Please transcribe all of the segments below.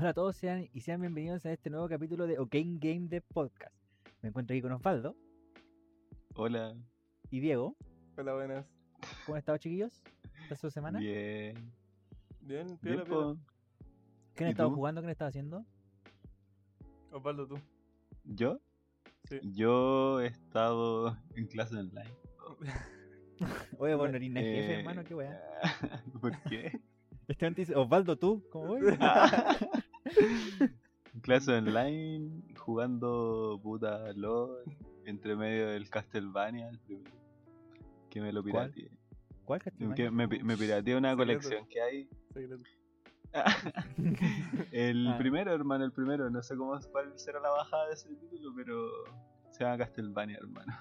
Hola a todos sean, y sean bienvenidos a este nuevo capítulo de OK Game de Podcast. Me encuentro aquí con Osvaldo Hola. y Diego. Hola, buenas. ¿Cómo han estado, chiquillos? ¿Esta semana? Bien. Bien, Bien, piola, piola. ¿Qué han ¿Y estado tú? jugando? ¿Qué han estado haciendo? Osvaldo, tú. ¿Yo? Sí. Yo he estado en clase online. Oye, bueno, eres el jefe, Eh, hermano, qué weá. ¿Por qué? Este dice, Osvaldo, ¿tú? ¿Cómo voy? Clase online, jugando puta LOL, entre medio del Castlevania, el primero. Que me lo pirateé. ¿Cuál Castlevania? Que me, me pirateé una Secreto. colección que hay. Secreto. el Ah. primero, hermano, el primero. No sé cómo cuál será la bajada de ese título, pero se llama Castlevania, hermano.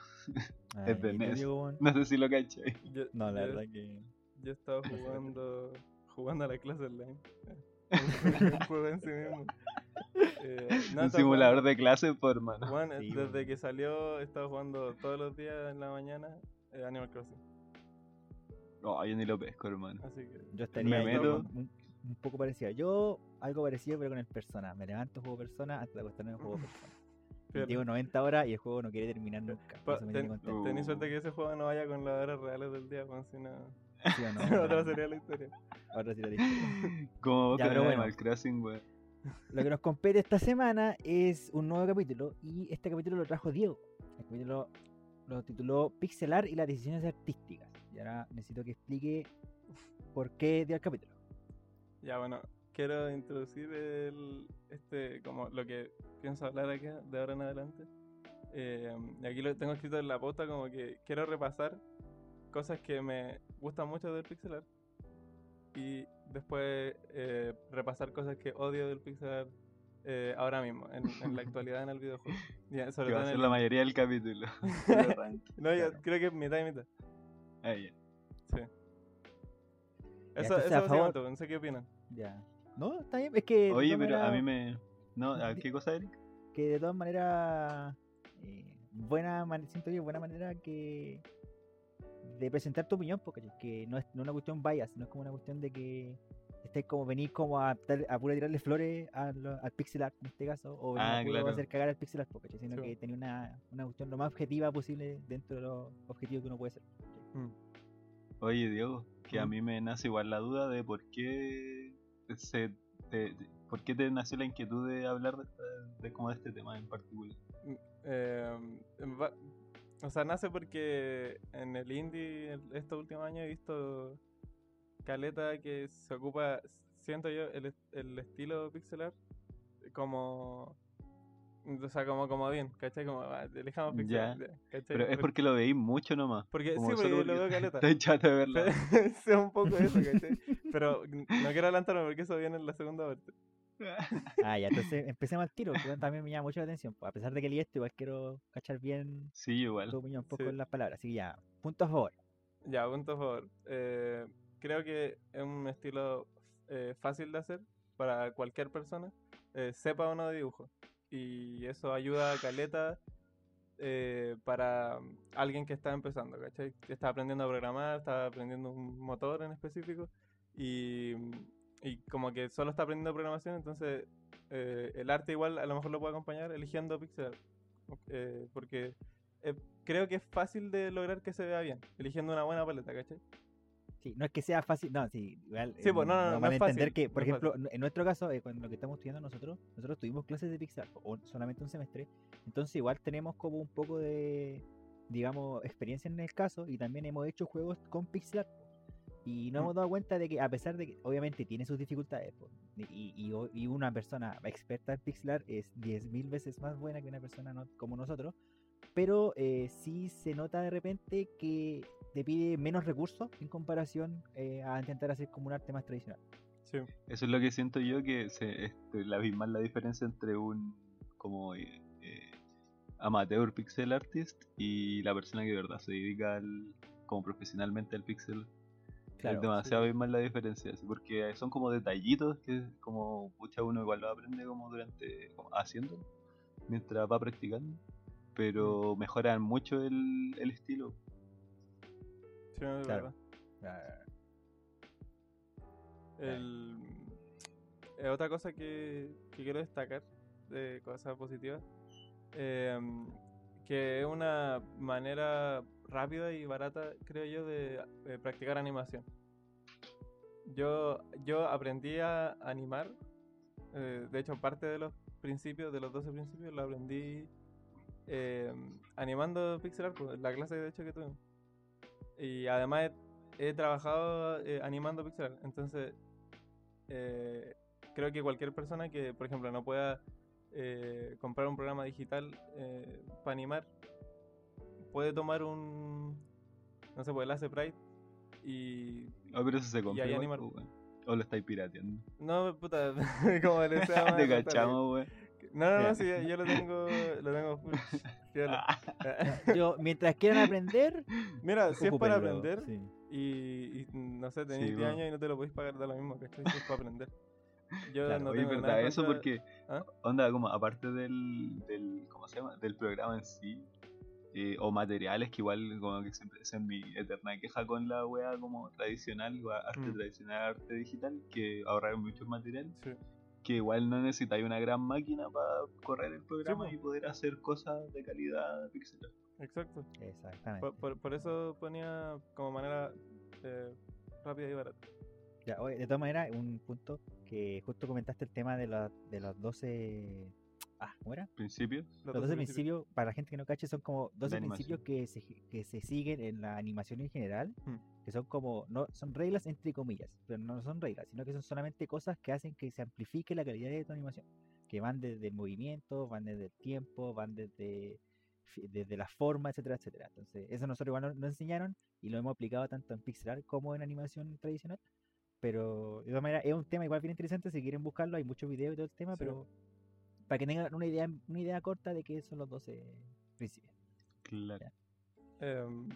Ay, es de ¿y tú, NES. No sé si lo cachai. Yo, No, la yo- verdad que... Yo estaba jugando, jugando a la clase online. Un juego en sí mismo. Eh, no, Un estaba simulador jugando- de clase, por hermano. Juan, Sí, desde que salió, he estado jugando todos los días en la mañana eh, Animal Crossing. No, yo ni lo pesco, hermano. Así que. Yo estaría Me meto. un, un poco parecido. Yo, algo parecido, pero con el Persona. Me levanto, juego Persona, de acostarme juego Persona. Llevo 90 horas y el juego no quiere terminar nunca. Pa- ten-. Tenés suerte que ese juego no vaya con las horas reales del día, Juan, si no. ¿Sí o no? otra sería la historia. Otra sí la dije. Como vos Ya, pero bueno. Animal Crossing, weón. Lo que nos compete esta semana es un nuevo capítulo y este capítulo lo trajo Diego. El capítulo lo tituló Pixelar y las decisiones artísticas. Y ahora necesito que explique por qué dio el capítulo. Ya, bueno, quiero introducir el, este, como lo que pienso hablar aquí de ahora en adelante. Eh, y aquí lo tengo escrito en la pauta como que quiero repasar cosas que me gustan mucho del pixel art y después eh, repasar cosas que odio del pixel art eh, ahora mismo, en, en la actualidad en el videojuego. Ya, sobre Que va todo a en ser el- la mayoría del capítulo. No, yo Claro. creo que mitad y mitad. Ah, ya. Sí. Eso, eso a favor- básicamente, no sé qué opinan. Ya. No, está bien. Es que. Oye, pero a mí me. No, ¿a ¿qué cosa, Eric? Que de todas maneras. eh, buena man- siento que buena manera que. De presentar tu opinión, porque que no es, no es una cuestión bias, no es como una cuestión de que estés como venir como a, a pura tirarle flores al, al pixel art en este caso, o venir Ah, a puro claro. hacer cagar al pixel art, ¿cachai? sino Sí. que tenía una, una cuestión lo más objetiva posible dentro de los objetivos que uno puede ser. Mm. Oye, Diego, que a ¿Mm? mí me nace igual la duda de por qué se te, te- por qué te nació la inquietud de hablar de, de como de este tema en particular. Eh, va- o sea, nace porque en el indie estos últimos años he visto caleta que se ocupa, siento yo, el, el estilo pixel art como... O sea, como, como bien, ¿cachai? Como, ah, elijamos pixel Ya. ¿cachai? Pero es Por- porque lo veís mucho nomás. porque, como sí, porque lo porque veo caleta. Estoy chato de verlo. es un poco eso, ¿cachai? Pero no quiero adelantarme porque eso viene en la segunda parte. Ah, ya, entonces empecemos al tiro, que también me llama mucho la atención. pues, a pesar de que leí esto, igual quiero cachar bien Sí, igual. tu opinión un poco Sí. en las palabras. Así que ya, punto a favor. Ya, punto a favor. Eh, creo que es un estilo eh, fácil de hacer para cualquier persona, eh, sepa o no de dibujo. Y eso ayuda a Caleta eh, para alguien que está empezando, ¿cachai? Que está aprendiendo a programar, está aprendiendo un motor en específico y, y como que solo está aprendiendo programación, entonces eh, el arte igual a lo mejor lo puede acompañar eligiendo pixel art. Eh, porque eh, creo que es fácil de lograr que se vea bien, eligiendo una buena paleta, ¿cachai? Sí, no es que sea fácil, no, sí, igual. Sí, pues, no, no, no, no es entender fácil, que, por no ejemplo, en nuestro caso, con lo que estamos estudiando nosotros, nosotros tuvimos clases de Pixar, o solamente un semestre, entonces igual tenemos como un poco de, digamos, experiencia en el caso, y también hemos hecho juegos con Pixar. Y nos Mm. hemos dado cuenta de que, a pesar de que obviamente tiene sus dificultades, y, y- y una persona experta en pixelar es 10.000 veces más buena que una persona no- como nosotros, pero eh, sí se nota de repente que te pide menos recursos en comparación eh, a intentar hacer como un arte más tradicional. Sí. Eso es lo que siento yo que se este, la abismal la diferencia entre un como eh, eh, amateur pixel artist y la persona que de verdad se dedica al, como profesionalmente al pixel. Claro, es demasiado abismal la diferencia, porque son como detallitos que como pucha uno igual lo aprende como durante como haciendo mientras va practicando, pero Mm. mejoran mucho el, el estilo. Sí, es Claro. verdad. El... eh, otra cosa que, que quiero destacar de cosas positivas, em, que es una manera rápida y barata, creo yo, de eh, practicar animación. Yo, yo aprendí a animar, eh, de hecho parte de los principios, de los 12 principios, lo aprendí em, animando pixel art, pues, la clase de hecho que tuve. Y además he, trabajado eh, animando pixel art, entonces eh, creo que cualquier persona que, por ejemplo, no pueda eh, comprar un programa digital eh, para animar, puede tomar un, no sé, pues el Ace Pride y... Ah, pero eso se compra. igual, animar. pues. O lo estáis pirateando. No, puta, como le más Te cachamos, weón. No, no, no, sí, yo lo tengo, lo tengo full. Yo, mientras quieran aprender, Mira, si es para aprender sí. y, y, no sé, tenés Sí, 10 bueno. años y no te lo podéis pagar de lo mismo, ¿cachai? Si es para aprender. Yo Claro, no Oye, tengo verdad, nada eso contra- porque, ¿Ah? onda, como aparte del, del, ¿cómo se llama? Del programa en sí, eh, o materiales que igual como que siempre esa es mi eterna queja con la wea como tradicional, arte Mm. tradicional, arte digital, que ahorrar muchos materiales, Sí. que igual no necesitáis una gran máquina para correr el programa y poder hacer cosas de calidad pixel art. Exacto. Exactamente. Por, por- por eso ponía como manera eh, rápida y barata. Ya, oye, de todas maneras, un punto que justo comentaste el tema de, la- de los 12. Ah, ¿cómo era? Principios, Los Los 12 12 principios, para la gente que no cache, son como 12 animación. principios que se, que se siguen en la animación en general, Hmm. que son como, no son reglas entre comillas, pero no son reglas, sino que son solamente cosas que hacen que se amplifique la calidad de tu animación, que van desde el movimiento, van desde el tiempo, van desde, desde la forma, etcétera, etcétera. Entonces, eso nosotros igual nos, nos enseñaron y lo hemos aplicado tanto en pixel art como en animación tradicional. Pero de todas maneras es un tema igual bien interesante, si quieren buscarlo, hay muchos videos y todo el tema, Sí. pero para que tengan una idea, una idea corta de qué son los 12 principios. claro. Em,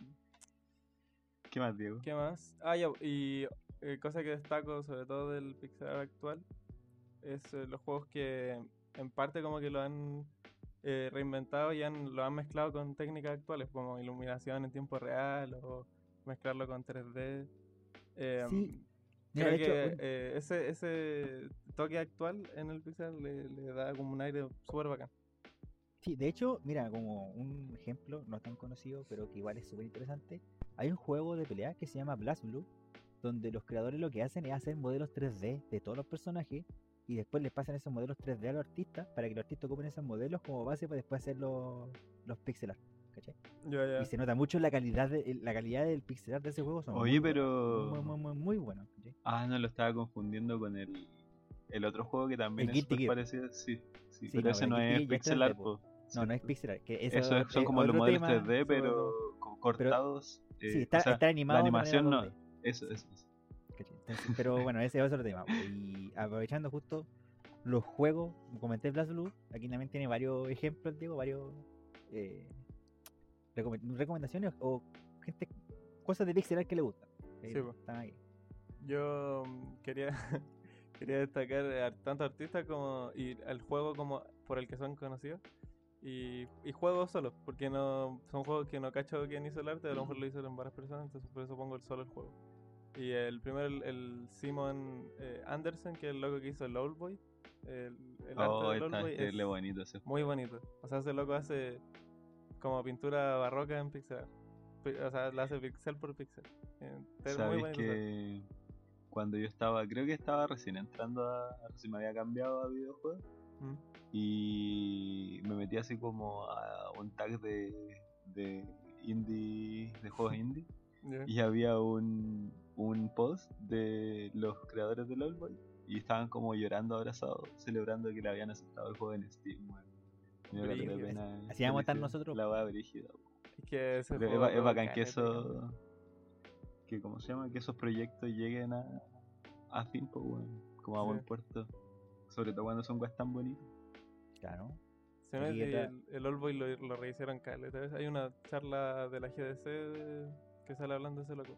¿Qué más, Diego? ¿Qué más? Ah, ya, y eh, cosa que destaco sobre todo del Pixel Art actual es eh, los juegos que en parte como que lo han eh, reinventado y han, lo han mezclado con técnicas actuales como iluminación en tiempo real o mezclarlo con 3D. Em, Sí, Creo de hecho, que eh, ese, ese toque actual en el Pixel le, le da como un aire súper bacán. Sí, de hecho, mira, como un ejemplo no tan conocido, pero que igual es súper interesante, hay un juego de pelea que se llama Blast Blue, donde los creadores lo que hacen es hacer modelos 3D de todos los personajes y después les pasan esos modelos 3D a los artistas para que los artistas ocupen esos modelos como base para después hacer los, los pixel art, Y se nota mucho la calidad de, la calidad del pixel art de ese juego. Son Oye, muy buenos, pero- Muy, muy, muy, muy buenos, ¿cachai? Ah, no, lo estaba confundiendo con el, el otro juego que también El es Gear. parecido. Sí, sí, Sí, pero no, ese no es pixel 3D, art. po. No, no es pixel art, que Eso eso es- son es como los modelos tema, 3D, sobre pero cortados. eh, Sí, está, o sea, está animado. manera animación no. 2D. Eso, eso. eso. pero bueno, ese es otro tema. Y aprovechando justo los juegos, como comenté Blast Blue, aquí también tiene varios ejemplos, digo, varios eh, recomendaciones o gente, cosas de pixel art que le gustan. Sí, están ahí. Yo mm, quería, quería destacar a tanto artistas como y el juego como por el que son conocidos. Y, y juegos solos, porque no son juegos que no cacho quién hizo el arte, a lo mejor lo hicieron varias personas, entonces por eso pongo el solo el juego. Y el primero, el, el Simon eh, Anderson, que es el loco que hizo el Old Boy. El, el arte Oh, del Old está Boy increíble es bonito ese juego. muy bonito. O sea, ese loco hace como pintura barroca en pixel. O sea, la hace pixel por pixel. Eh, es muy Sabes que cuando yo estaba, creo que estaba recién entrando a, recién me había cambiado a videojuegos Mm. y me metí así como a un tag de, de indie, de juegos indie y había un, un post de los creadores del Old Boy y estaban como llorando abrazados, celebrando que le habían aceptado el juego en Steam, weón. Así vamos a estar nosotros. La weá brígida, Es que es, es bacán que eso. Que, ¿Cómo se llama? Que esos proyectos lleguen a, a fin, pues, weón, como a Sí. buen puerto. Sobre todo cuando son weas tan bonitos. Claro. Se me el, el Old Boy lo, lo rehicieron caleta. Hay una charla de la GDC de- que sale hablando de ese loco.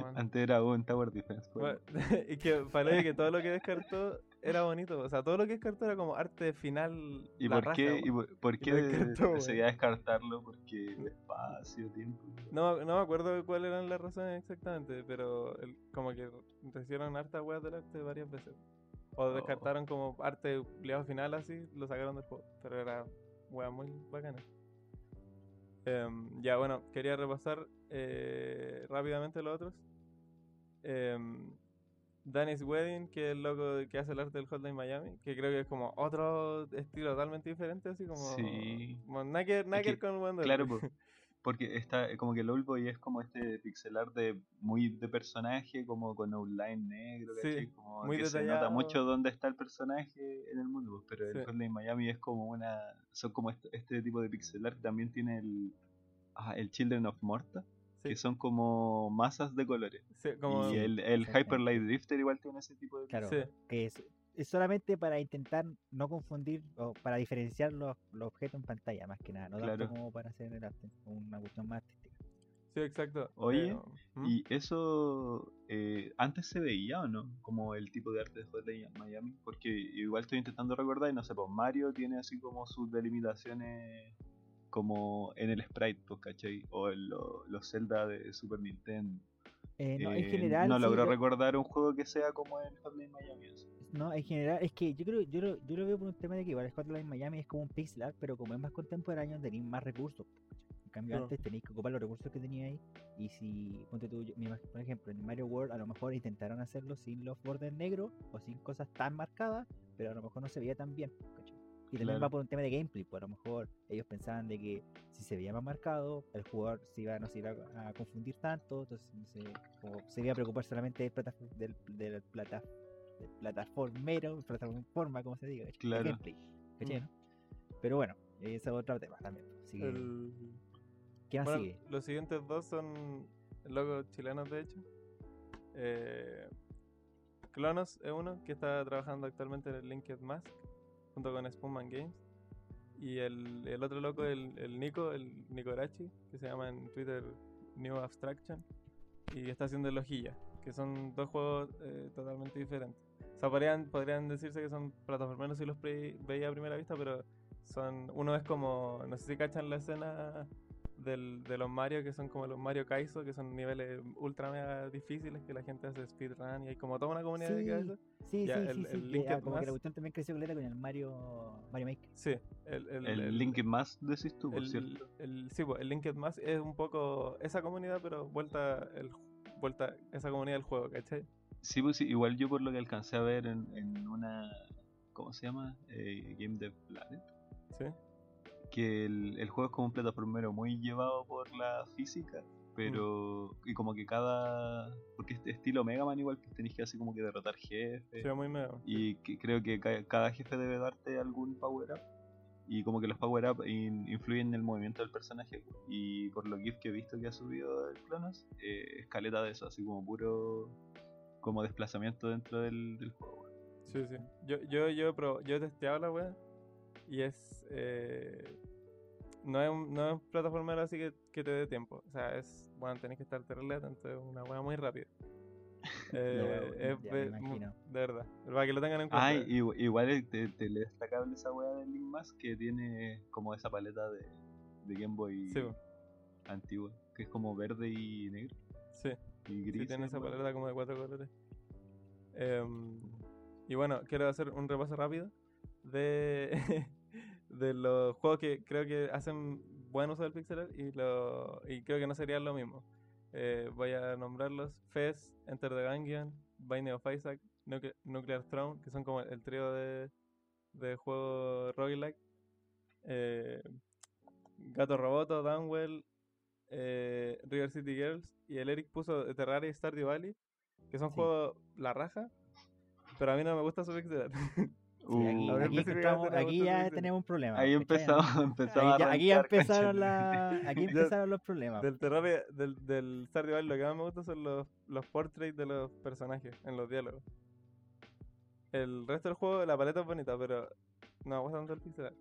Man. Antes era un Tower Defense. Bueno, weón. y que parece que todo lo que descartó era bonito. O sea, todo lo que descartó era como arte final. ¿Y por raja, qué, y por, por qué decidí descartarlo? Porque espacio, tiempo. No, no me acuerdo cuáles eran las razones exactamente, pero el- como que hicieron harta weas del arte varias veces. O Oh. descartaron como arte final así, lo sacaron del juego. Pero era wea muy bacana. Em, ya, bueno, quería repasar eh, rápidamente los otros. Em, Danny's Wedding, que es el loco que hace el arte del Hotline Miami, que creo que es como otro estilo totalmente diferente, así como. Sí. como que que, con Wonder Claro, Boy. po, porque está eh, como que el Oldboy es como este pixel art de muy de personaje, como con outline negro, Sí, ¿cachai? Como muy que se nota mucho dónde está el personaje en el mundo, po, pero el Sí. Hotline Miami es como una son como este, este tipo de pixel art que también tiene el ah, el Children of Morta, Sí, que son como masas de colores. sí, como, y el, el. Hyper Light Drifter igual tiene ese tipo de Claro, Sí. que es, es solamente para intentar no confundir o para diferenciar los, los objetos en pantalla, más que nada, no tanto Claro. como para hacer el arte, una cuestión más artística. sí, exacto. Oye, pero, ¿hmm? Y eso eh, antes se veía o no, como el tipo de arte de Hotline Miami, porque igual estoy intentando recordar y no sé, pues Mario tiene así como sus delimitaciones como en el sprite, pues, ¿cachai? O en lo- los Zelda de Super Nintendo. Eh, no, en Eh, general, no sí, logro recordar un juego que sea como el Hotline Miami. así. no, en general, es que yo creo, yo lo, yo lo veo por un tema de que igual Hotline Miami es como un pixel art, pero como es más contemporáneo, tenéis más recursos. En cambio, antes tenéis que ocupar los recursos que tenía ahí. Y si, ponte tú, yo- por ejemplo, en Mario World a lo mejor intentaron hacerlo sin los bordes negros o sin cosas tan marcadas, pero a lo mejor no se veía tan bien. Y también Claro. va por un tema de gameplay, pues a lo mejor ellos pensaban de que si se veía más marcado, el jugador se iba, no se iba a confundir tanto, entonces no sé, como se iba a preocupar solamente del, plataf- del, del plata- del plataformero, plataforma, como se diga, Claro. gameplay, ¿cachai, Mm. no? Pero bueno, ese es otro tema también. Así que, El- ¿qué más Bueno, sigue? los siguientes dos son logos chilenos, de hecho. Eh, Clonos es uno que está trabajando actualmente en el Linked Mask junto con Spoonman Games. Y el, el otro loco, el, el Nico, el Nicorachi, que se llama en Twitter New Abstraction. Y está haciendo el Hojilla, que son dos juegos eh, totalmente diferentes. O sea, podrían, podrían decirse que son plataformeros si los veía a primera vista, pero son uno es como, no sé si cachan la escena del, de los Mario, que son como los Mario Kaizo, que son niveles ultra mega difíciles, que la gente hace speedrun y hay como toda una comunidad dedicada a Sí, eso. sí, ya, sí, el- sí, el Linked ah, como que la cuestión también creció con el Mario, Mario Maker. Sí, el, el, El, el- Link más decís tú, por el- cierto. el- sí, pues, el Linked Mask es un poco esa comunidad, pero vuelta, el, vuelta esa comunidad del juego, ¿cachai? Sí, pues sí, igual yo por lo que alcancé a ver en, en una. ¿Cómo se llama? Eh, Game Dev Planet. Sí, que el, el juego es como un plataformero muy llevado por la física, pero. y como que cada. porque este estilo Mega Man igual que tenéis que así como que derrotar jefes. sí, muy mega. y que creo que ca- cada jefe debe darte algún power up. Y como que los power up in- influyen en el movimiento del personaje. Y por lo GIF que he visto que ha subido el Clonos, eh, escaleta de eso, así como puro. como desplazamiento dentro del, del juego. Sí, sí. Yo, yo, yo, yo he testeado la wea y es. eh, no es un, no es un plataformero así que, que te dé tiempo. O sea, es. Bueno, tenés que estar terrible atento, es una wea muy rápida. Eh, es ya me imagino. de verdad. Para que lo tengan en cuenta. Ah, igu- igual es te, te le destacable esa weá del Link Mask que tiene como esa paleta de, de Game Boy Sí, antigua, que es como verde y negro sí. y gris. Sí, tiene esa paleta como de cuatro colores. Em, y bueno, quiero hacer un repaso rápido de, de los juegos que creo que hacen buen uso del pixel art y, lo, y creo que no serían lo mismo. Eh, voy a nombrarlos: Fez, Enter the Gungeon, Binding of Isaac, Nucle- Nuclear Throne, que son como el trío de, de juegos roguelike. Eh, Gato Roboto, Downwell, eh, River City Girls y el Eric puso Terraria y Stardew Valley, que son Sí. juegos la raja, pero a mí no me gusta su pixel art. Sí, aquí, Uh, aquí, ya tenemos un problema. Aquí ya empezaron, la, aquí empezaron los problemas. Del Terraria, del, del Stardew Valley, lo que más me gusta son los, los portraits de los personajes en los diálogos. El resto del juego, la paleta es bonita, pero no me gusta tanto el pixel art.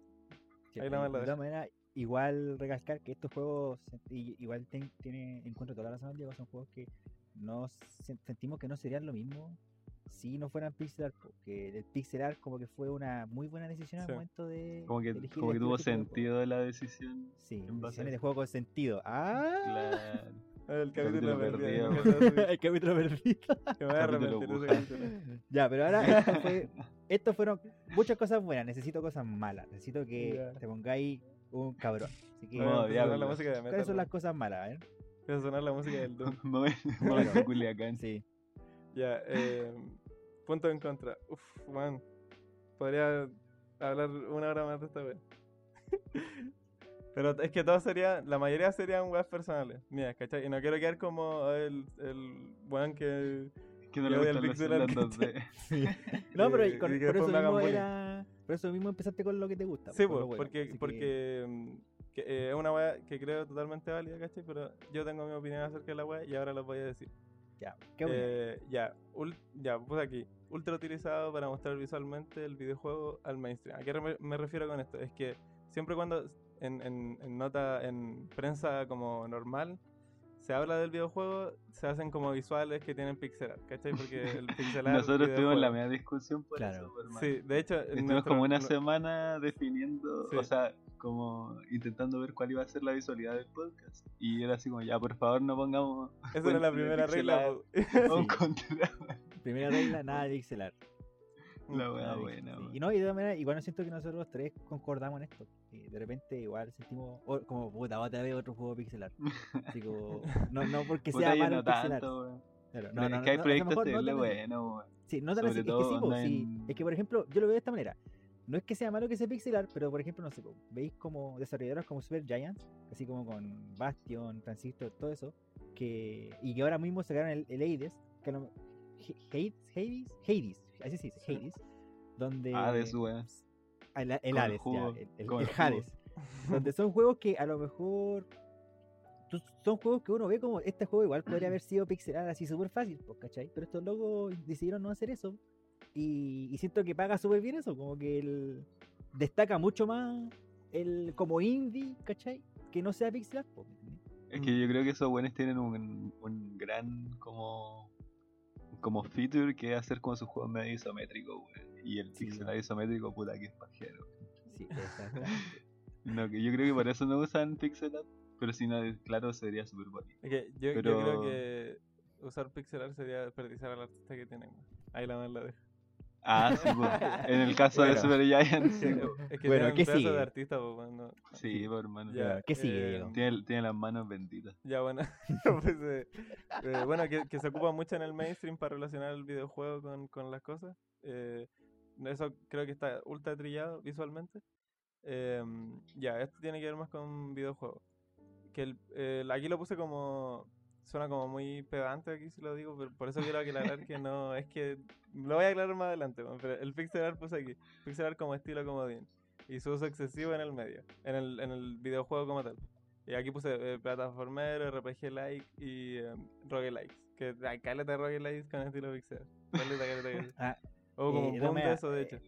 Sí, ahí y la de todas maneras, igual recalcar que estos juegos, igual ten- tiene, encuentro toda la razón, Diego, son juegos que no se- sentimos que no serían lo mismo si no fueran pixel art, porque el pixel art como que fue una muy buena decisión al momento de Como que, de elegir como que este de juego. sentido la decisión. Sí, en base a decisiones de juego con sentido. Ah, Claro. El capítulo Capítulo perdido. perdido. el capítulo perdido. Que me voy a Capítulo arrepentir de ese Wuhan. capítulo. Ya, pero ahora esto fue, estos fueron muchas cosas buenas. Necesito cosas malas. Necesito que Ya. te pongáis un cabrón. Así que, Bueno, No, empieza a sonar la diablo. música de metal. ¿cuáles son las cosas malas? eh? A sonar la música del Doom. Momento momento Culiacán. Sí. Ya, eh, punto en contra. Uf, man. Podría hablar una hora más de esta wea. Pero es que todo sería, la mayoría serían weas personales. Mira, ¿cachai? Y no quiero quedar como el, el weón que. Que no le del gustan pixel los art, celos 2D. Sí. No, pero Y- con- y por eso mismo era. Por eso mismo empezaste con lo que te gusta. Sí, lo pues, bueno. porque, Así porque que, eh, es una wea que creo totalmente válida, ¿cachai? Pero yo tengo mi opinión acerca de la wea y ahora lo voy a decir. Ya, qué bueno. Eh, ya, ul- ya, puse aquí. Ultra utilizado para mostrar visualmente el videojuego al mainstream. ¿A qué re- me refiero con esto? Es que siempre cuando en, en- en nota, en prensa como normal, se habla del videojuego, se hacen como visuales que tienen pixel art, ¿cachai? Porque el pixel art. Nosotros tuvimos la media discusión por Claro. eso, hermano. Sí, de hecho. Estuvimos nuestro- como una semana definiendo, Sí. o sea, como intentando ver cuál iba a ser la visualidad del podcast. Y era así como, ya, por favor, no pongamos Esa era la primera regla. Primera regla, nada de pixelar. La buena, pixel, sí. Y no, y de todas maneras, igual no siento que nosotros los tres concordamos en esto. Y de repente igual sentimos oh, como puta, otra vez otro juego pixelar. Así como, no, no porque sea malo no el pixelar. tanto. Claro, Pero es que hay proyectos weón. Sí, no tan así, es que sí, po, sí. Es que por ejemplo, yo lo veo de esta manera. No es que sea malo que sea pixelar, pero por ejemplo, no sé, veis como desarrolladores como Super Giant, así como con Bastion, Transistor, todo eso, que y que ahora mismo sacaron el, el Hades, que no, Hades, Hades, Hades, así se dice, Hades, donde de su weón. Ah, el, el Hades, ya, el, el-. Hades, donde son juegos que a lo mejor son juegos que uno ve como este juego igual podría haber sido pixelar así súper fácil, ¿cachai? Pero estos locos decidieron no hacer eso y, y siento que paga súper bien eso, como que el, destaca mucho más el como indie, ¿cachai? Que no sea pixelar, pues, ¿me entendí? Es que yo creo que esos buenos tienen un, un gran como como feature que es hacer como sus juegos medio isométricos, weón. Y el Sí. pixel art isométrico, puta que es pajero. Sí, exactamente. No, que yo creo que por eso no usan pixel art, pero si no, claro, sería súper bonito. Que yo, yo creo que usar pixel art sería desperdiciar al artista que tienen. weón. Ahí la más la dejo. Ah, sí, pues, en el caso de. Super Giant, sí, Es pues. que Bueno, ¿qué sigue? de artista, pues, no- Sí, pues, hermano. Ya, ¿Qué sigue, eh, Diego? Tiene, tiene las manos benditas. Ya, bueno. pues, eh, eh, bueno, que, que se ocupa mucho en el mainstream para relacionar el videojuego con, con las cosas. eh, eso creo que está ultra trillado visualmente. Em, ya, esto tiene que ver más con videojuegos. Que el- aquí lo puse como. Suena como muy pedante aquí si lo digo, pero por eso quiero aclarar que no, es que lo voy a aclarar más adelante, pero el pixel art puse aquí, pixel art como estilo comodín y su uso excesivo en el medio, en el, en el videojuego como tal. Y aquí puse eh, plataformero, RPG like y eh, roguelikes. Que hay caleta de roguelikes con estilo pixel. Caleta, caleta, caleta. Ah, Hubo como eh, un boom de eso, de hecho.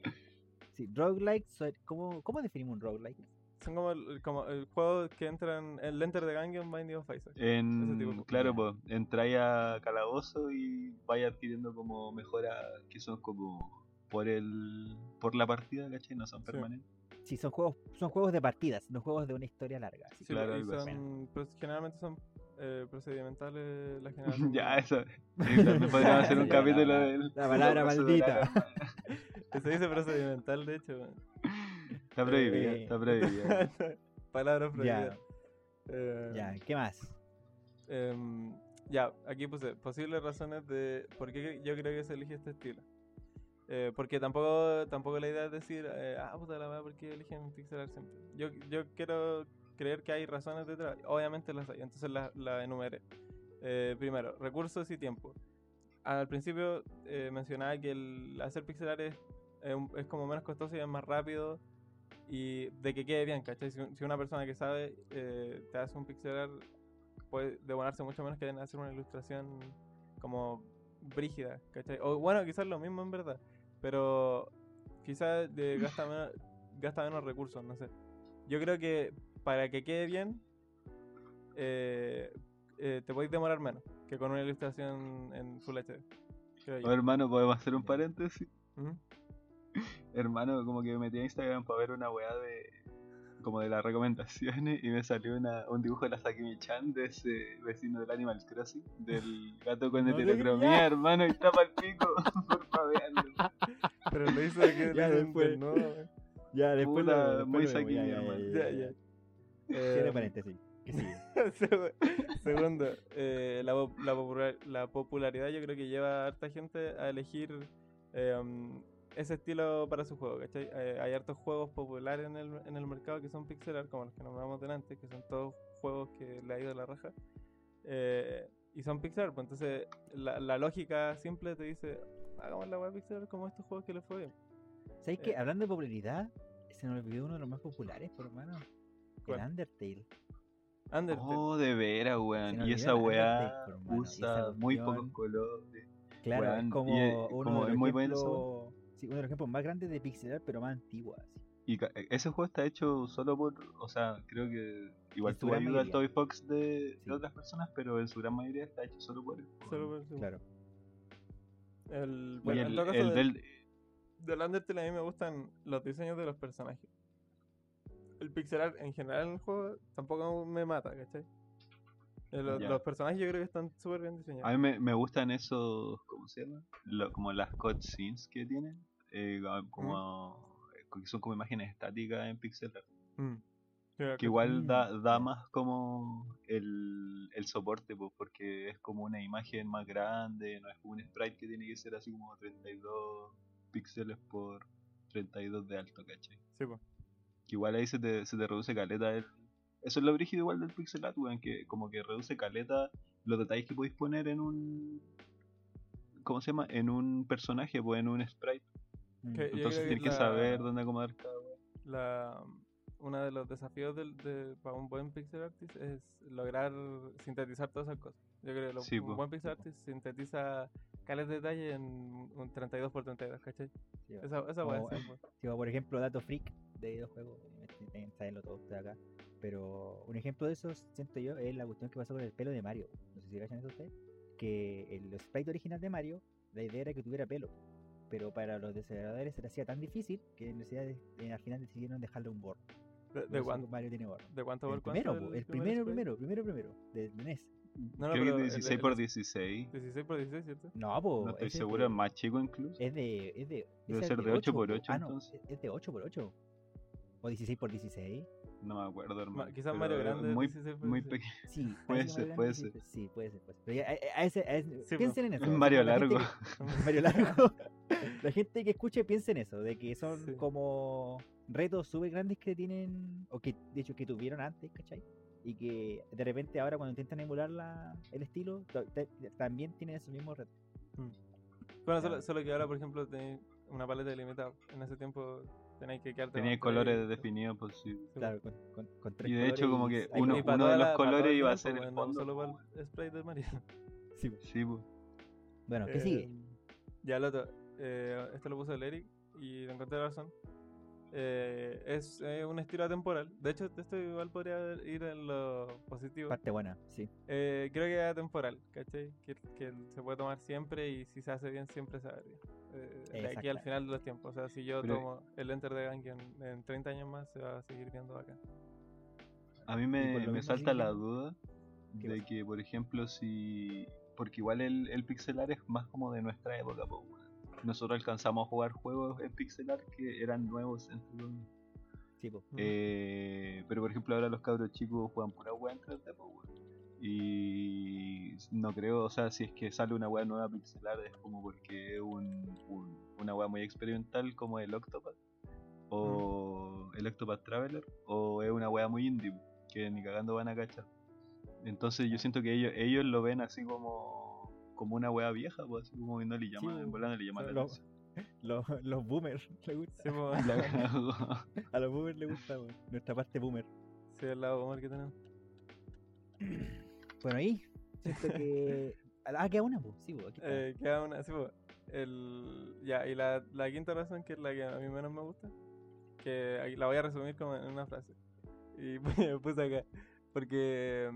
Sí, roguelike, so- ¿cómo, ¿cómo definimos un roguelike? Son como el, como el juego que entran el Enter the Gungeon Binding of Isaac. En, de- claro, pues, entráis a calabozo y vais adquiriendo como mejoras que son como por el por la partida, ¿cachai? No son permanentes. Sí, son juegos, son juegos de partidas, no juegos de una historia larga. Sí, claro, son, pues, generalmente son eh, procedimentales la generación. ya, eso. También podríamos hacer un capítulo la- del. la palabra maldita. Se dice procedimental, de hecho. Está prohibido, Eh, está prohibido. Palabras Ya, prohibidas. Eh, ya, ¿qué más? Em, ya, aquí puse posibles razones de por qué yo creo que se elige este estilo. Eh, porque tampoco tampoco la idea es decir, eh, ah, puta la weá, ¿por qué eligen pixel art siempre? Yo, yo quiero creer que hay razones detrás. Obviamente las hay, entonces las la enumeré. Eh, primero, recursos y tiempo. Al principio eh, mencionaba que el hacer pixel art es, es como menos costoso y es más rápido y de que quede bien, ¿cachai? Si, un- si una persona que sabe eh, te hace un pixel art puede demorarse mucho menos que en hacer una ilustración como brígida, ¿cachai? O bueno, quizás lo mismo en verdad, pero quizás eh, gasta, menos, gasta menos recursos, no sé. Yo creo que para que quede bien, eh, eh, te podéis demorar menos que con una ilustración en Full HD. creo yo. Hermano, podemos hacer un paréntesis. Ujú. Hermano, como que me metí a Instagram para ver una weá de, como de las recomendaciones y me salió una, un dibujo de la Sakimi-chan de ese vecino del Animal Crossing, del gato con No te heterocromía, hermano, y está para el pico, por favor. Pero lo hizo de que Ya, de- después. no. Ya, después después muy Sakimi, ya, hermano. ya, Ya, ya, ya. ya. Cierre Eh, paréntesis. Sigue. Segundo, eh, la, pop- la, popular- la popularidad yo creo que lleva a harta gente a elegir eh, um, ese estilo para su juego, ¿cachai? Eh, hay hartos juegos populares en el, en el mercado que son pixel art, como los que nombramos delante, que son todos juegos que le ha ido la raja. eh, y son pixel art, pues entonces la, la lógica simple te dice, hagamos la web pixel art como estos juegos que les fue bien. ¿Sabes qué? Eh. Hablando de popularidad, se nos olvidó uno de los más populares, por hermano. ¿Cuál? El Undertale. Undertale. Oh, de veras, weón. Y esa weá usa esa muy pocos colores. Claro, Weón, es como y uno como de los muy bueno esa ejemplos, sí, uno de los ejemplos más grandes de pixel art, pero más antiguos. así. Y e, ese juego está hecho solo por, o sea, creo que igual tuvo ayuda al. Toby Fox de, de Sí. otras personas, pero en su gran mayoría está hecho solo por él. Solo por eso. Claro. El, bueno, en el, todo caso, el del- del, Del Undertale a mí me gustan los diseños de los personajes. El pixel art en general en el juego tampoco me mata, ¿cachai? Eh, Los, personajes yo creo que están súper bien diseñados. a mí me, me gustan esos, ¿cómo se llama? Lo- como las cutscenes que tienen, eh, como, que son como imágenes estáticas en pixel art. Mm. Que igual da, da más como el, el soporte, pues, porque es como una imagen más grande, no es como un sprite que tiene que ser así como 32 píxeles por 32 de alto, ¿cachai? Sí, pues. Que igual ahí se te, se te reduce caleta el... Eso es lo brígido igual del pixel art, weón, que como que reduce caleta los detalles que podéis poner en un... ¿Cómo se llama? En un personaje, pues en un sprite. Que- Entonces que tienes que la- saber dónde acomodar cada. La, uno de los desafíos del, de, para un buen pixel artist es lograr sintetizar todas esas cosas. Yo creo que lo- Sí, un po. buen pixel artist sintetiza cales de detalle en un 32 por 32, ¿cachai? Sí. Esa, esa Como, pues. Sí, o por ejemplo, dato freak de videojuegos, obviamente, deben saberlo todos ustedes acá. Pero un ejemplo de eso, siento yo, es la cuestión que pasó con el pelo de Mario. No sé si cachan eso ustedes. Que el sprite original de Mario, la idea era que tuviera pelo. Pero para los desarrolladores se le hacía tan difícil que en realidad eh, al final decidieron dejarle un borro. ¿De, de cuánto, Mario tiene borro. de cuánto El primero, po, el primero, primero, primero, primero, de de NES. No, no, Creo pero que el- 16 el- por el 16. 16 por 16, ¿cierto? No, pues. No estoy seguro, es más chico incluso. Es de. Es de Debe ser es de 8 por po. 8 Ah, no, entonces. es de 8 por 8 O 16 por 16 No me acuerdo, hermano. quizás pero Mario Grande Muy, 16 por muy 16. pequeño. Sí, Puede ser, puede grande, sí, Sí, puede ser. Puede ser. Pero ya, a, a ese, a ese- Sí, po. piensen en eso. Mario largo. que- Mario largo. la gente que escuche piensa en eso, de que son Sí. como retos súper grandes que tienen, o que de hecho que tuvieron antes, ¿cachai? Y que de repente ahora cuando intentan emular la, el estilo, ta- ta- también tienen esos mismos retos. Bueno, solo, que ahora, por ejemplo, tenéis una paleta limitada. En ese tiempo tenéis que quedarte Tenía colores tres- definidos, pues sí. Claro, con, con, con tres Y de hecho, como que uno- de los colores iba a ser pues, el no solo pues, para el spray de Mario. Sí, pues. Bueno, ¿qué sigue? Eh, Ya, el otro. Eh, esto lo puso el Eric y lo encontré razón. Eh, es eh, un estilo atemporal. De hecho, esto igual podría ir en lo positivo. Parte buena, sí. Eh, creo que es atemporal, ¿cachai? Que, que se puede tomar siempre y si se hace bien, siempre se va a ver bien. Eh, de aquí al final de los tiempos. O sea, si yo Pero- tomo el Enter de Gank en, en 30 años más, se va a seguir viendo acá. A mí me, me salta la duda ¿Qué de pasa? que, por ejemplo, si. Porque igual el, el pixelar es más como de nuestra época, pues. Nosotros alcanzamos a jugar juegos en pixelar que eran nuevos en su Sí. Eh, pero por ejemplo ahora los cabros chicos juegan pura wea en 3D, pues, weón. Y no creo, o sea, si es que sale una wea nueva pixelar es como porque es un, un- una wea muy experimental como el Octopath o el Octopath Traveler o es una wea muy indie que ni cagando van a cachar. Entonces yo siento que ellos, ellos lo ven así como como una wea vieja, pues así como que no le llaman, en po. bola no le llaman la Lo- atención. Los, los boomers les gusta. Sí, La cagó. A los boomers les gusta, po, nuestra parte boomer. sí, el lado boomer que tenemos. Bueno, ahí, siento que. Ah, queda una, pues. Sí, po, aquí está. Eh, queda una, sí, po, el, ya, y la, la quinta razón, que es la que a mí menos me gusta, que la voy a resumir como en una frase. Y puse acá, porque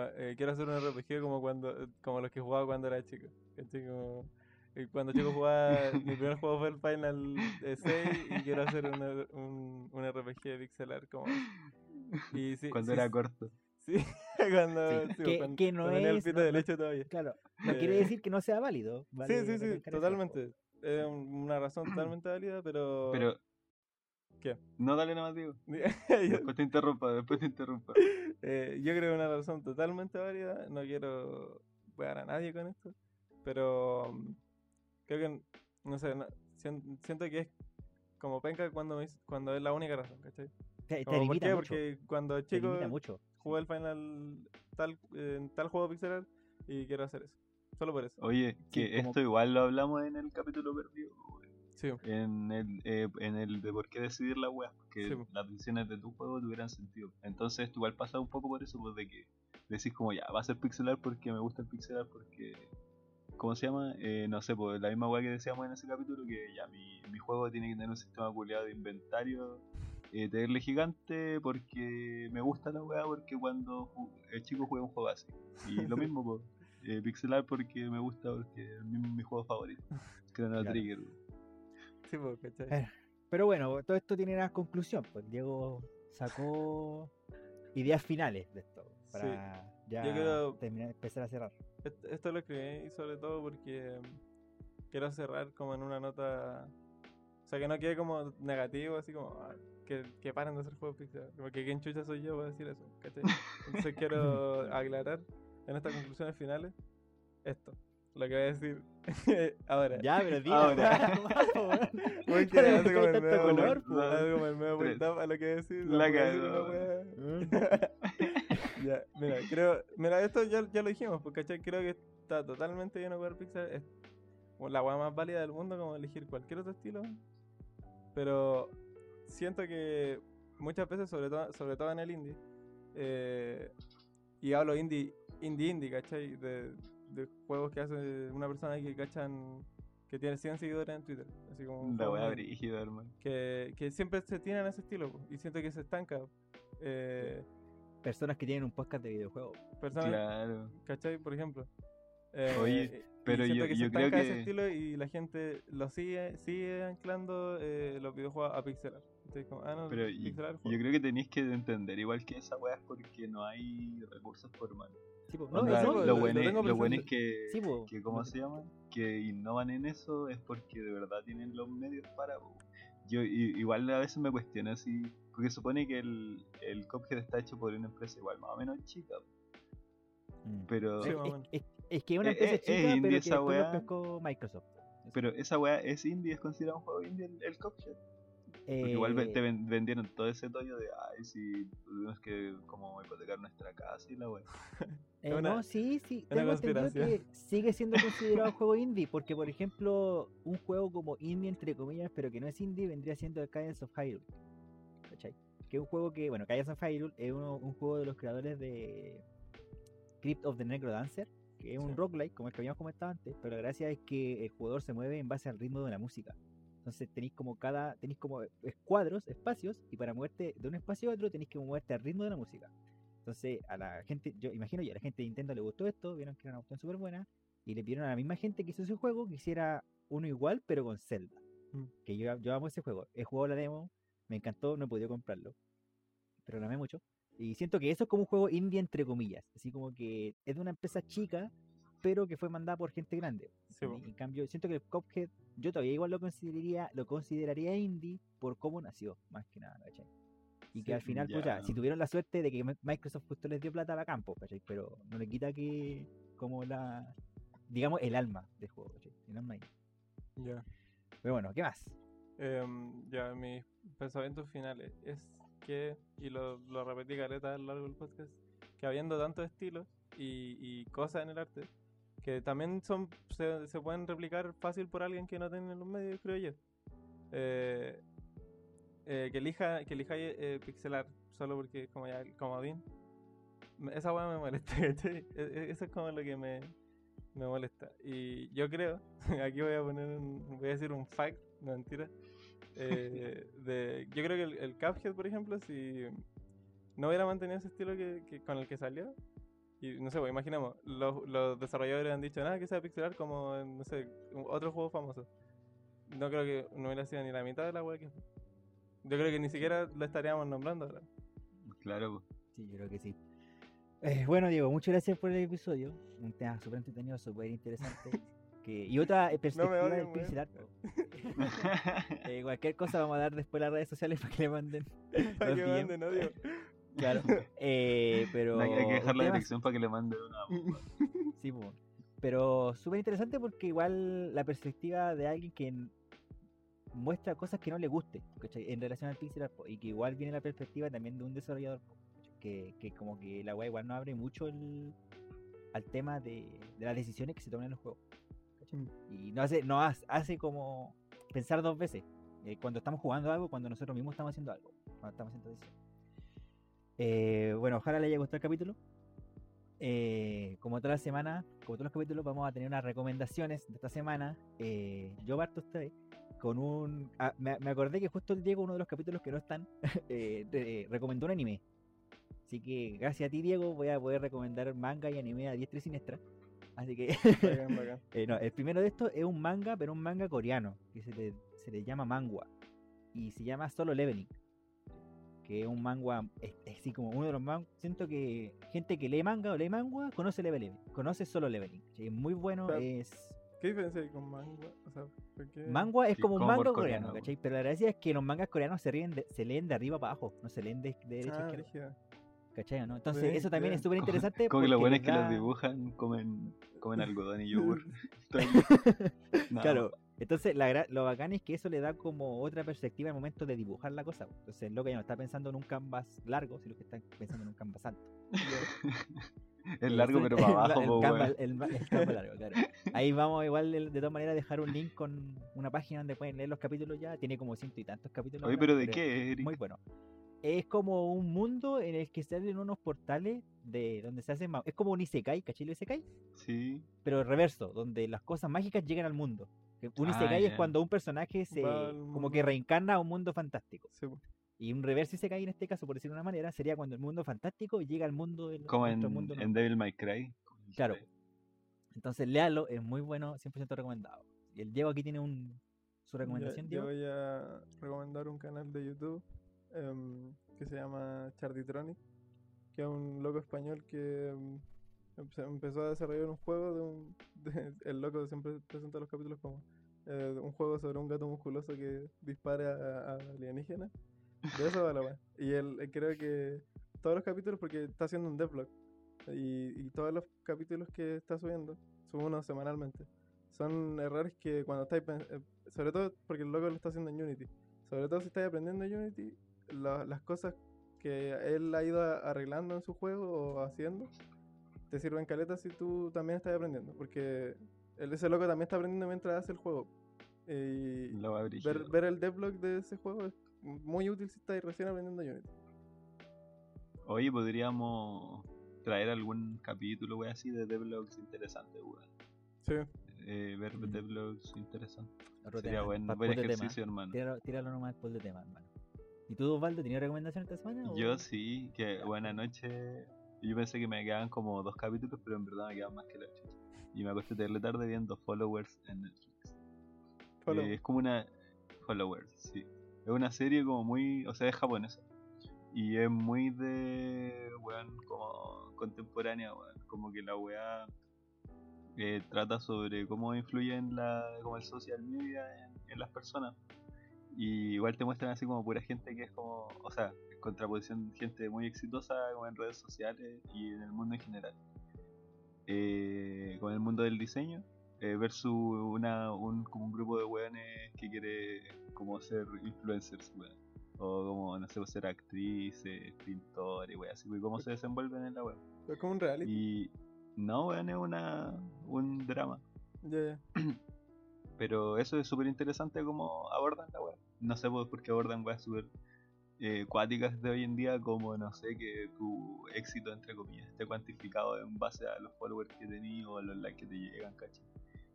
eh, quiero hacer un RPG como cuando como los que jugaba cuando era chico. Como, Y cuando chico jugaba, mi primer juego fue el Final eh, 6 y quiero hacer una- un, un RPG de pixelar como ese. Y sí, Cuando sí, era corto. Sí, cuando, Sí, que- cuando- que no cuando tenía el es- pito no- de leche todavía. Claro, no quiere Eh, decir que no sea válido. vale sí, sí, sí, totalmente. Es un- una razón totalmente válida, pero... Pero. ¿Qué? No, dale nada más, digo. Después te interrumpa, después te interrumpa. eh, yo creo que es una razón totalmente válida. No quiero pegar a nadie con esto, pero mm, creo que, no sé, no- sien- siento que es como penca cuando, me cuando es la única razón, ¿cachai? Te, te Como, ¿Por qué? mucho. Porque cuando chico mucho. jugué el final tal, en tal juego pixelar y quiero hacer eso. Solo por eso. Oye, que esto igual lo hablamos en el capítulo perdido. Sí, en el, eh, en el de por qué decidir la Sí, po. las decisiones de tu juego tuvieran sentido. Entonces, igual pasa un poco por eso, pues de que decís como ya, va a ser pixelar porque me gusta el pixelar, porque. ¿Cómo se llama? Eh, no sé, pues la misma wea que decíamos en ese capítulo, que ya mi, mi juego tiene que tener un sistema culiado de inventario. Eh, tenerle gigante porque me gusta la wea porque cuando el chico juega un juego así. Y lo mismo, pues, eh, pixelar porque me gusta porque es mi, mi juego favorito. Chrono Claro. Trigger. Sí, pues, ¿cachai? Eh, Pero bueno, todo esto tiene una conclusión. Pues Diego sacó ideas finales de esto. Para ya Yo quiero- terminar, empezar a cerrar. Esto, lo escribí sobre todo porque quiero cerrar como en una nota. O sea, que no quede como negativo, así como ah, que, que paren de hacer juegos pixel. Porque quién chucha soy yo para decir eso, ¿cachai? Entonces quiero aclarar en estas conclusiones finales esto. Lo que voy a decir ahora. Ya, pero di Ahora. Muy que que como el tanto medio color, hace como el medio a lo que decir. La no puedo decir una wea. Ya, mira, creo, mira, esto ya, ya lo dijimos, porque ¿cachai? creo que está totalmente bien jugar Pixar. Es la weá más válida del mundo, como elegir cualquier otro estilo. Pero siento que muchas veces, sobre todo, sobre todo en el indie, eh, y hablo indie, indie, indie, ¿cachai? De, de juegos que hace una persona que cachan que tiene 100 seguidores en Twitter. Así como La wea brígida, hermano. que, que siempre se tienen ese estilo po, y siento que se estanca. Eh, Personas que tienen un podcast de videojuegos. personas, Claro. ¿cachai? Por ejemplo. Eh, Oye, pero siento yo- que yo se creo estanca ese que- estilo y la gente lo sigue, sigue anclando eh, los videojuegos a pixelar. Entonces, como, ah, no, Pero yo, pixelar, yo juego. creo que tenéis que entender igual que esa wea es porque no hay recursos formales. Sí, po, no, Onda, eso, po, lo, lo- bueno, lo es- lo bueno es que, Sí, que ¿cómo se llama? Que innovan en eso es porque de verdad tienen los medios para. po. Yo igual a veces me cuestiono así, porque supone que el, el Cuphead está hecho por una empresa igual más o menos chica, Mm. pero Sí, Es, es- es- que es una Eh, empresa eh, es chica, indie pero que después lo weá. pescó Microsoft. Pero esa wea es indie, es considerado un juego indie el, el Cuphead. Porque igual Eh, te ven- vendieron todo ese tollo de, ay, si tuvimos que como hipotecar nuestra casa y la wea. Eh, una- no, sí, sí. Tengo entendido que sigue siendo considerado juego indie, porque por ejemplo, un juego como indie, entre comillas, pero que no es indie, vendría siendo el Cadence of Hyrule. ¿Cachai? Que es un juego que, bueno, Cadence of Hyrule es uno- un juego de los creadores de Crypt of the Necrodancer, que es un Sí. roguelike, como el que habíamos comentado antes, pero la gracia es que el jugador se mueve en base al ritmo de la música. Entonces tenéis como cada, tenéis como escuadros, espacios, y para moverte de un espacio a otro tenéis que moverte al ritmo de la música. Entonces, a la gente, yo imagino yo, a la gente de Nintendo le gustó esto, vieron que era una opción súper buena, y le pidieron a la misma gente que hizo ese juego que hiciera uno igual, pero con Zelda. Mm. Que yo, yo amo ese juego. He jugado la demo, me encantó, no he podido comprarlo, pero lo amé mucho. Y siento que eso es como un juego indie entre comillas, así como que es de una empresa chica, pero que fue mandada por gente grande. Sí, en, en cambio, siento que el Cuphead, yo todavía igual lo consideraría, lo consideraría indie por cómo nació, más que nada, ¿cachai? Y que al final, ya. pucha, si tuvieron la suerte de que Mi- Microsoft justo les dio plata a campo, ¿cachai? Pero no le quita que, como la, digamos, el alma del juego, ¿cachai? El alma ahí. Ya. Pero bueno, ¿qué más? Em, ya, mis pensamientos finales es que, y lo, lo repetí caleta a lo largo del podcast, que habiendo tantos estilos y, y cosas en el arte, que también son se, se pueden replicar fácil por alguien que no tiene los medios, creo yo. Eh, eh, que elija, que elija eh, pixelar solo porque como ya el comodín. Esa weá me molesta. E- e- Eso es como lo que me, me molesta. Y yo creo, aquí voy a poner un, voy a decir un fact, no mentira. eh, de, yo creo que el, el Cuphead, por ejemplo, si no hubiera mantenido ese estilo que, que- con el que salió, Y no sé, pues imaginemos, los, los desarrolladores han dicho nada que sea pixel art como en, no sé, u- otro juego famoso. No creo que no hubiera sido ni la mitad de la wea que fue. Yo creo que ni siquiera la estaríamos nombrando ahora. Claro. Sí, yo creo que sí. Eh, bueno, Diego, muchas gracias por el episodio. Un tema súper entretenido, súper interesante. que, y otra eh, perspectiva odien, del pixel art. Eh, cualquier cosa vamos a dar después las redes sociales para que le manden. Para que manden odio. Claro. Eh, pero. hay, hay que dejar la dirección para que le manden una. Sí, po. pero súper interesante porque igual la perspectiva de alguien que muestra cosas que no le guste ¿cachai? en relación al pixel art y que igual viene la perspectiva también de un desarrollador que, que como que la web igual no abre mucho el, al tema de, de las decisiones que se toman en los juegos ¿cachai? Mm. y no hace, no hace, hace como pensar dos veces eh, cuando estamos jugando algo cuando nosotros mismos estamos haciendo algo cuando estamos haciendo decisiones Eh, bueno ojalá le haya gustado el capítulo eh, como toda la semana, como todos los capítulos, vamos a tener unas recomendaciones de esta semana. Eh, yo parto vez con un. ah, me, me acordé que justo el Diego, uno de los capítulos que no están, eh, re- recomendó un anime. Así que gracias a ti, Diego, voy a poder recomendar manga y anime a diestra y siniestra. Así que. Bacán, bacán. Eh, no, el primero de estos es un manga, pero un manga coreano, que se le, se le llama mangua. Y se llama Solo Leveling. Que es un manga, así como uno de los mangas. Siento que gente que lee manga o lee manga conoce Leveling, conoce Solo Leveling. Es muy bueno, Pero- es. ¿Qué diferencia hay con manga? O es como un manga coreano. ¿cachai? Pero la gracia es que los mangas coreanos se, ríen de- se leen de arriba para abajo, no se leen de, de derecha a Ah, izquierda. ¿cachai? Entonces, eso también es súper interesante. Como que lo porque bueno es que los dibujan, comen, comen algodón y yogur. No, Claro, entonces la lo bacán es que eso le da como otra perspectiva al momento de dibujar la cosa. Entonces el loco ya no está pensando en un canvas largo, sino que está pensando en un canvas alto. Eh, largo pero el para abajo, el, po, canvas, el el canvas largo, claro. Ahí vamos igual de, de todas maneras a dejar un link con una página donde pueden leer los capítulos ya. Tiene como ciento y tantos capítulos. Oye, pero ¿de qué, Eric? Muy bueno. Es como un mundo en el que se abren unos portales de donde se hacen... Es como un Isekai, ¿cachai? Isekai? Sí. pero reverso, donde las cosas mágicas llegan al mundo. Un Ah, Isekai es cuando un personaje se como que reencarna a un mundo fantástico. Sí. Y un reverso Isekai en este caso, por decirlo de una manera, sería cuando el mundo fantástico llega al mundo del Como en, mundo en. Devil May Cry. Claro. Entonces léalo, es muy bueno, 100% recomendado. Y el Diego aquí tiene un su Ya- recomendación, Yo Diego. voy a recomendar un canal de YouTube em, que se llama Charditronic, que es un loco español que em, empezó a desarrollar un juego de un... el loco siempre presenta los capítulos como eh, un juego sobre un gato musculoso que dispara a, a alienígenas. Eso va la weá. Y él eh, creo que todos los capítulos, porque está haciendo un devlog, y, y todos los capítulos que está subiendo, sube uno semanalmente. Son errores que cuando estáis, eh, sobre todo porque el loco lo está haciendo en Unity, sobre todo si estáis aprendiendo en Unity, la- las cosas que él ha ido arreglando en su juego o haciendo, te sirven caletas si tú también estás aprendiendo, porque él, ese loco también está aprendiendo mientras hace el juego. Y a brígido. ver, ver el devlog de ese juego es muy útil si estáis recién aprendiendo Unity. Oye, podríamos traer algún capítulo, wey, así de devlogs interesantes, weón. Sí. Eh, ver Mm. devlogs interesantes. Otro Sería tema, buen, buen de tema. ejercicio, hermano. Tíralo, tíralo nomás por de tema, hermano. ¿Y tú, Osvaldo, tenías recomendación esta semana? o- Yo sí, que buena noche. Yo pensé que me quedaban como dos capítulos, pero en verdad me quedaban más que la chucha. Y me acosté terrible tarde viendo Followers en Netflix. Follow. Eh, es como una. Followers, sí. Es una serie como muy. O sea, es japonesa. Y es muy de. Weón, como contemporánea, weón. Como que la weá. eh, trata sobre cómo influye en la, como el social media en, en las personas. Y igual te muestran así como pura gente que es como. O sea, contraposición, gente muy exitosa como en redes sociales y en el mundo en general. Eh, con el mundo del diseño eh, versus una, un, como un grupo de weones que quiere como ser influencers, weón. O como, no sé, ser actrices, pintores, weón, así, weón, cómo se desenvuelven en la web. Es como un reality. Y no, weón, es una, un drama. Ya, ya. Pero eso es súper interesante cómo abordan la web. No sé por qué abordan weas súper eh, cuáticas de hoy en día, como no sé, que tu éxito, entre comillas, esté cuantificado en base a los followers que tenías o a los likes que te llegan, ¿cachai?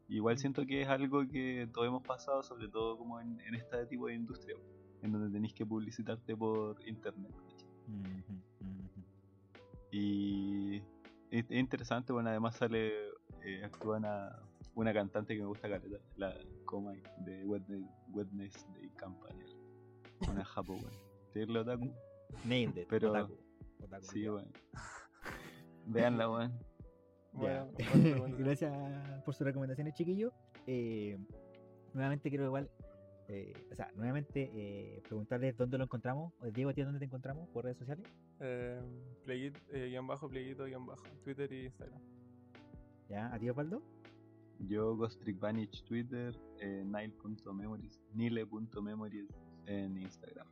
Igual siento que es algo que todos hemos pasado, sobre todo como en, en este tipo de industria, en donde tenéis que publicitarte por internet, ¿cachai? Ujú, ujú. Y es, es interesante, bueno, además sale, eh, actúa una, una cantante que me gusta caleta, la Coma de Wednesday, Wednesday Company. Una japo, ¿Te otaku? Nailed it. Pero- otaku, otaku, Sí, weón. Veanla, weón. Bueno, recomendación. Gracias por sus recomendaciones, chiquillos. Eh, nuevamente quiero igual, eh, o sea, nuevamente eh, preguntarles dónde lo encontramos. O, Diego, ¿a ti dónde te encontramos? ¿Por redes sociales? Eh, playit, eh, guion bajo, playito, guion bajo. Twitter y Instagram. ¿Ya? ¿A ti, Osvaldo? Yo, Ghostrick Vanich Twitter, eh, nile.memories, nile.memories en Instagram.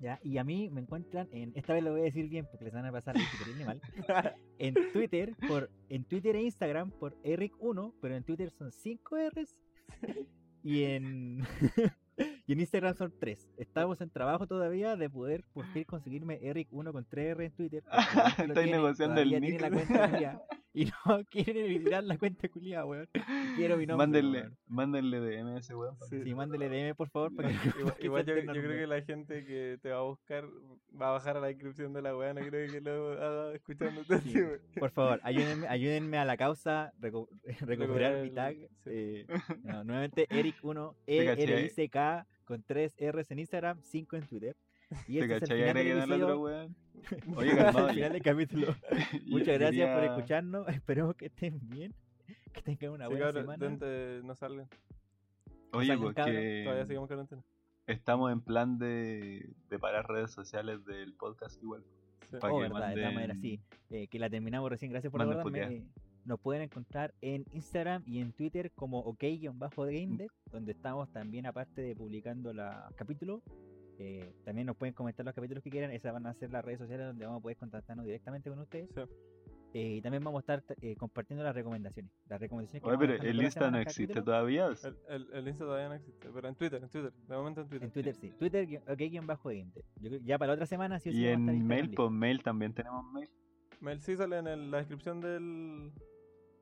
¿Ya? Y a mí me encuentran en, esta vez lo voy a decir bien porque pasada lo dije terrible mal, en Twitter, por, en Twitter e Instagram por Eric1, pero en Twitter son 5 R's y en, y en Instagram son 3. Estamos en trabajo todavía de poder por conseguirme Eric1 con 3 R en Twitter. tiene negociando el la nick. cuenta y no quieren eliminar la cuenta culiada, weón. Quiero mi nombre. Mándenle, weón. mándenle DM a ese weón. Sí. Sí, mándele DM por favor para que Igual, que igual yo, creo que la gente que te va a buscar va a bajar a la descripción de la weá, no creo que lo haga escuchándote Sí. así, wey. Por favor, ayúdenme, ayúdenme a la causa, recu- recuperar mi tag. sí. eh, no, nuevamente, Eric1, ¿Te cachai? E-R-I-C-K, con 3 R's en Instagram, 5 en Twitter. Y ¿Te este es el final del episodio, weón. Oye, calmado el final del capítulo. Muchas gracias por quería- escucharnos. Esperemos que estén bien. Que tengan una Sí, buena cabros, semana. dente, no salgan. Oye, salgan, cabros, Todavía porque seguimos cuarentena. estamos en plan de, de parar redes sociales del podcast igual. Sí. Oh, que verdad, de todas maneras, manden- sí. Eh, que la terminamos recién, gracias por Manden. Eh, nos pueden encontrar en Instagram y en Twitter como ok-gamedev, donde estamos también, aparte de publicando los capítulos, eh, también nos pueden comentar los capítulos que quieran. Esas van a ser las redes sociales donde vamos a poder contactarnos directamente con ustedes. Sí. Eh, y también vamos a estar eh, compartiendo las recomendaciones. Las recomendaciones que Oye, pero el Insta no existe capítulo. todavía. El, el, el Insta todavía no existe, pero en Twitter, en Twitter. De momento en Twitter. En Twitter sí. Twitter, guión- ok-gamedev. Yo creo- ya para la otra semana sí o sí Y a estar en mail, Instagram pues mail también tenemos mail. Mail sí sale en el- la descripción del,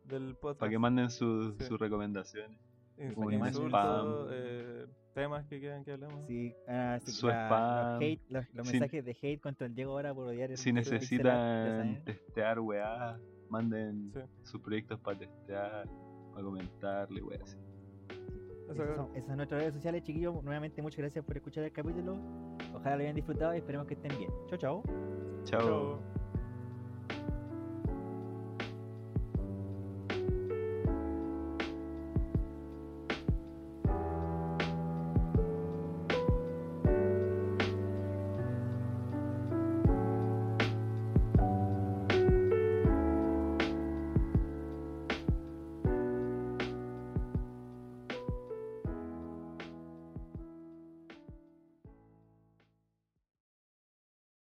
del podcast. Para que manden sus Sí. sus recomendaciones. Ins- como más insultos, spam. eh, temas que quieran que hablemos. Sí, ah, sí, Su la- los spam. hate- los, los Si- mensajes de hate contra el Diego ahora por odiar el Si necesitan testear weá, manden Sí. sus proyectos para testear, para comentarle, weá. así. Eso, Esas son, esas son nuestras redes sociales, chiquillos. Nuevamente, muchas gracias por escuchar el capítulo. Ojalá lo hayan disfrutado y esperemos que estén bien. Chao. Chao. Chao.